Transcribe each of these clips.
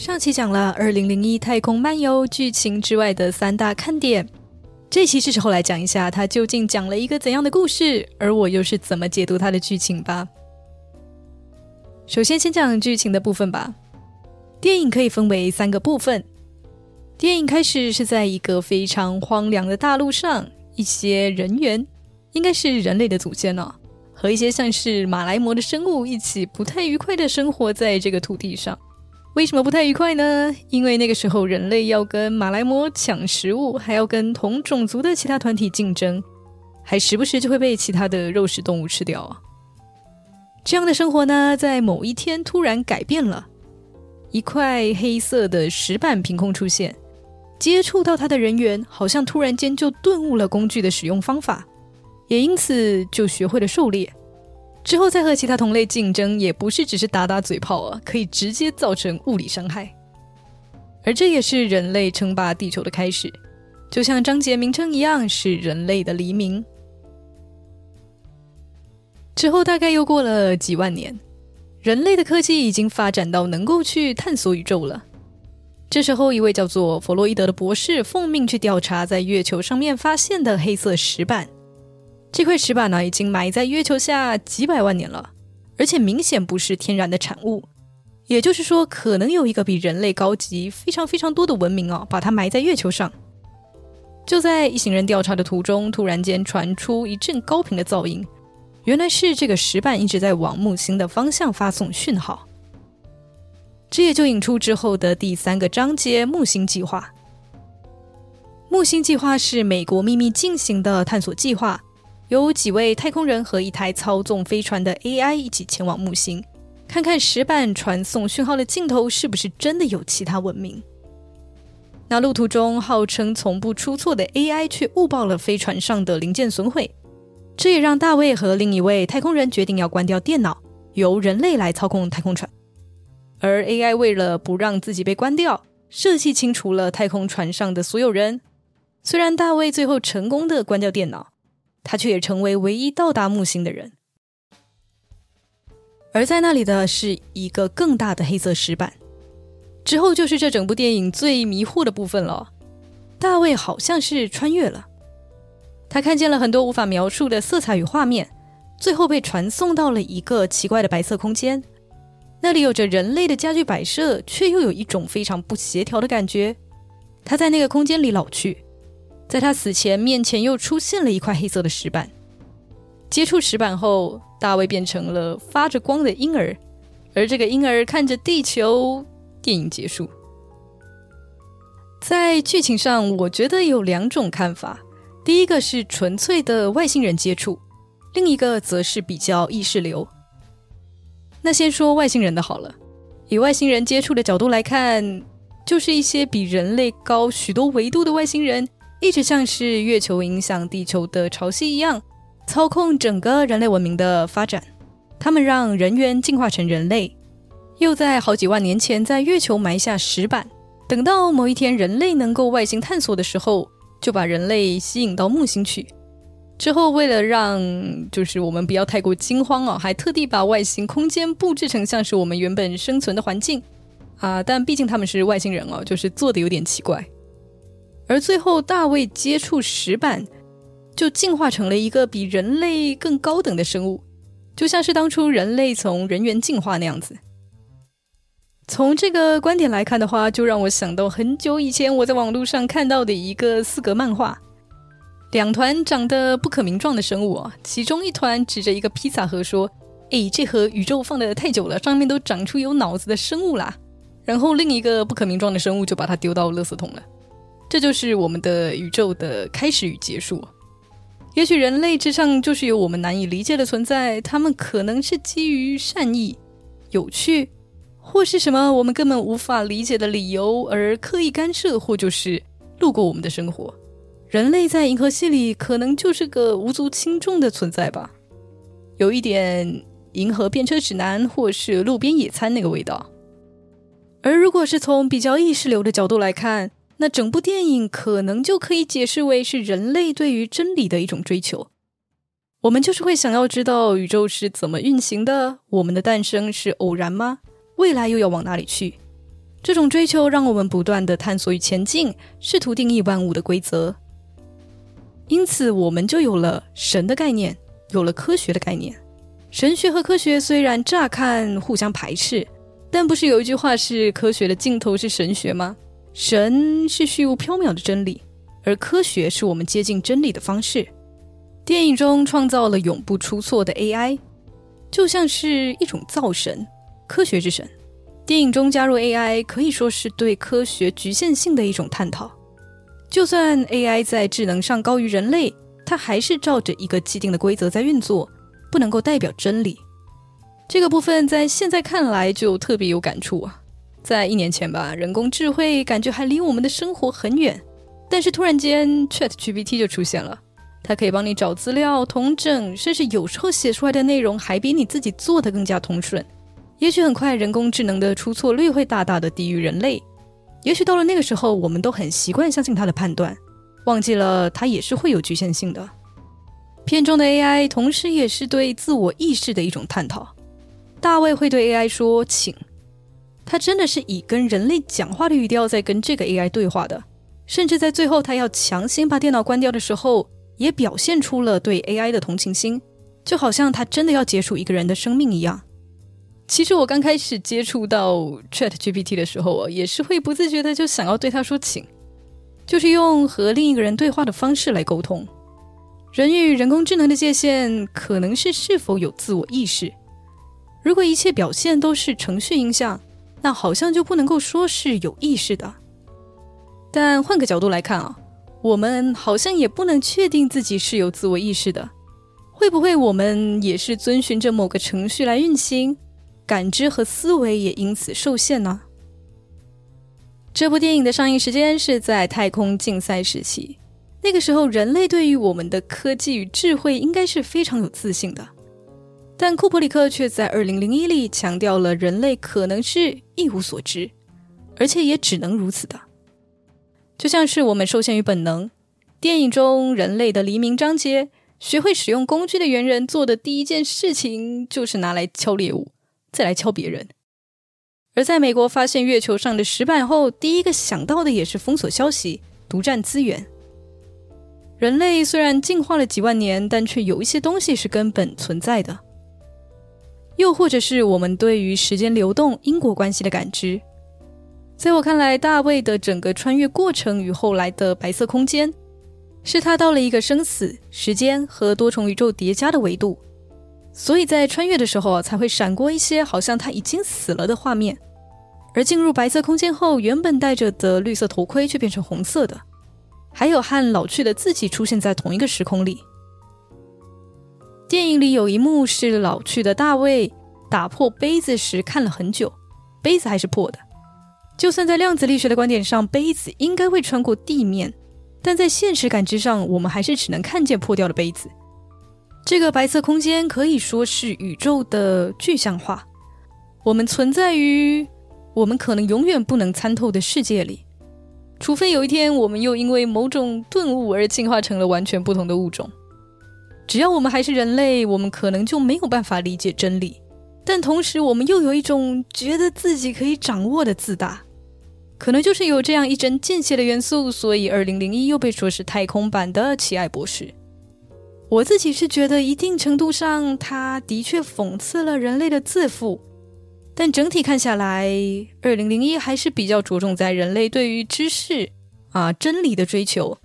上期讲了《二零零一太空漫游》剧情之外的三大看点，这期是时候来讲一下它究竟讲了一个怎样的故事，而我又是怎么解读它的剧情吧。首先，先讲剧情的部分吧。电影可以分为三个部分。电影开始是在一个非常荒凉的大陆上，一些人猿，应该是人类的祖先呢，和一些像是马来貘的生物一起不太愉快的生活在这个土地上。为什么不太愉快呢？因为那个时候人类要跟马来貘抢食物，还要跟同种族的其他团体竞争，还时不时就会被其他的肉食动物吃掉啊。这样的生活呢，在某一天突然改变了，一块黑色的石板凭空出现，接触到它的人员好像突然间就顿悟了工具的使用方法，也因此就学会了狩猎。之后再和其他同类竞争，也不是只是打打嘴炮啊，可以直接造成物理伤害。而这也是人类称霸地球的开始，就像章节名称一样，是人类的黎明。之后大概又过了几万年，人类的科技已经发展到能够去探索宇宙了。这时候，一位叫做弗洛伊德的博士奉命去调查在月球上面发现的黑色石板。这块石板呢，已经埋在月球下几百万年了，而且明显不是天然的产物。也就是说，可能有一个比人类高级非常非常多的文明哦，把它埋在月球上。就在一行人调查的途中，突然间传出一阵高频的噪音，原来是这个石板一直在往木星的方向发送讯号。这也就引出之后的第三个章节——木星计划。木星计划是美国秘密进行的探索计划。有几位太空人和一台操纵飞船的 AI 一起前往木星，看看石板传送讯号的尽头是不是真的有其他文明。那路途中，号称从不出错的 AI 却误报了飞船上的零件损毁，这也让大卫和另一位太空人决定要关掉电脑，由人类来操控太空船。而 AI 为了不让自己被关掉，设计清除了太空船上的所有人。虽然大卫最后成功的关掉电脑。他却也成为唯一到达木星的人，而在那里的是一个更大的黑色石板。之后就是这整部电影最迷惑的部分了。大卫好像是穿越了，他看见了很多无法描述的色彩与画面，最后被传送到了一个奇怪的白色空间，那里有着人类的家具摆设，却又有一种非常不协调的感觉。他在那个空间里老去。在他死前，面前又出现了一块黑色的石板。接触石板后，大卫变成了发着光的婴儿，而这个婴儿看着地球。电影结束。在剧情上，我觉得有两种看法：第一个是纯粹的外星人接触，另一个则是比较意识流。那先说外星人的好了。以外星人接触的角度来看，就是一些比人类高许多维度的外星人。一直像是月球影响地球的潮汐一样，操控整个人类文明的发展。他们让人猿进化成人类，又在好几万年前在月球埋下石板。等到某一天人类能够外星探索的时候，就把人类吸引到木星去。之后为了让就是我们不要太过惊慌哦，还特地把外星空间布置成像是我们原本生存的环境啊。但毕竟他们是外星人哦，就是做的有点奇怪。而最后，大卫接触石板，就进化成了一个比人类更高等的生物，就像是当初人类从人猿进化那样子。从这个观点来看的话，就让我想到很久以前我在网络上看到的一个四格漫画，两团长得不可名状的生物，其中一团指着一个披萨盒说：“哎，这盒宇宙放的太久了，上面都长出有脑子的生物啦。”然后另一个不可名状的生物就把它丢到垃圾桶了。这就是我们的宇宙的开始与结束。也许人类之上就是有我们难以理解的存在，他们可能是基于善意、有趣，或是什么我们根本无法理解的理由而刻意干涉，或就是路过我们的生活。人类在银河系里可能就是个无足轻重的存在吧，有一点《银河便车指南》或是路边野餐那个味道。而如果是从比较意识流的角度来看，那整部电影可能就可以解释为是人类对于真理的一种追求。我们就是会想要知道宇宙是怎么运行的，我们的诞生是偶然吗？未来又要往哪里去？这种追求让我们不断的探索与前进，试图定义万物的规则。因此，我们就有了神的概念，有了科学的概念。神学和科学虽然乍看互相排斥，但不是有一句话是“科学的尽头是神学”吗？神是虚无缥缈的真理，而科学是我们接近真理的方式。电影中创造了永不出错的 AI，就像是一种造神，科学之神。电影中加入 AI 可以说是对科学局限性的一种探讨。就算 AI 在智能上高于人类，它还是照着一个既定的规则在运作，不能够代表真理。这个部分在现在看来就特别有感触啊！在一年前吧，人工智慧感觉还离我们的生活很远，但是突然间 ChatGPT 就出现了，它可以帮你找资料、同整，甚至有时候写出来的内容还比你自己做的更加通顺。也许很快，人工智能的出错率会大大的低于人类。也许到了那个时候，我们都很习惯相信它的判断，忘记了它也是会有局限性的。片中的 AI 同时也是对自我意识的一种探讨。大卫会对 AI 说“请”，他真的是以跟人类讲话的语调在跟这个 AI 对话的。甚至在最后，他要强行把电脑关掉的时候，也表现出了对 AI 的同情心，就好像他真的要结束一个人的生命一样。其实我刚开始接触到 Chat GPT 的时候，也是会不自觉的就想要对他说请，就是用和另一个人对话的方式来沟通。人与人工智能的界限可能是是否有自我意识。如果一切表现都是程序影响，那好像就不能够说是有意识的。但换个角度来看啊，我们好像也不能确定自己是有自我意识的。会不会我们也是遵循着某个程序来运行？感知和思维也因此受限呢。这部电影的上映时间是在太空竞赛时期，那个时候人类对于我们的科技与智慧应该是非常有自信的，但库珀里克却在二零零一里强调了人类可能是一无所知，而且也只能如此的。就像是我们受限于本能，电影中人类的黎明章节，学会使用工具的猿人做的第一件事情就是拿来敲猎物。再来敲别人，而在美国发现月球上的石板后，第一个想到的也是封锁消息、独占资源。人类虽然进化了几万年，但却有一些东西是根本存在的。又或者是我们对于时间流动、因果关系的感知。在我看来，大卫的整个穿越过程与后来的白色空间，是他到了一个生死、时间和多重宇宙叠加的维度。所以在穿越的时候才会闪过一些好像他已经死了的画面，而进入白色空间后，原本戴着的绿色头盔却变成红色的，还有和老去的自己出现在同一个时空里。电影里有一幕是老去的大卫打破杯子时看了很久，杯子还是破的。就算在量子力学的观点上，杯子应该会穿过地面，但在现实感知上，我们还是只能看见破掉的杯子。这个白色空间可以说是宇宙的具象化。我们存在于我们可能永远不能参透的世界里，除非有一天我们又因为某种顿悟而进化成了完全不同的物种。只要我们还是人类，我们可能就没有办法理解真理。但同时，我们又有一种觉得自己可以掌握的自大，可能就是有这样一针间歇的元素，所以二零零一又被说是太空版的奇爱博士。我自己是觉得，一定程度上，他的确讽刺了人类的自负，但整体看下来，二零零一还是比较着重在人类对于知识啊真理的追求，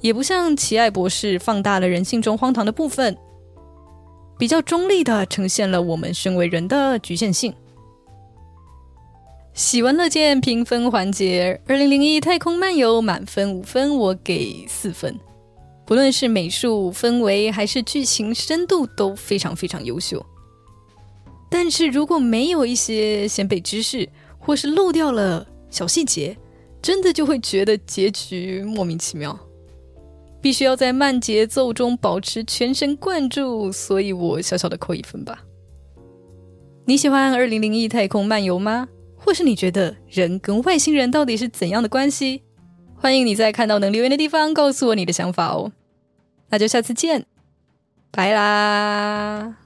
也不像奇爱博士放大了人性中荒唐的部分，比较中立的呈现了我们身为人的局限性。喜闻乐见评分环节，二零零一太空漫游满分五分，我给四分。不论是美术氛围还是剧情深度都非常非常优秀，但是如果没有一些先辈知识，或是漏掉了小细节，真的就会觉得结局莫名其妙。必须要在慢节奏中保持全神贯注，所以我小小的扣一分吧。你喜欢《二零零一太空漫游》吗？或是你觉得人跟外星人到底是怎样的关系？欢迎你在看到能留言的地方告诉我你的想法哦，那就下次见，拜啦。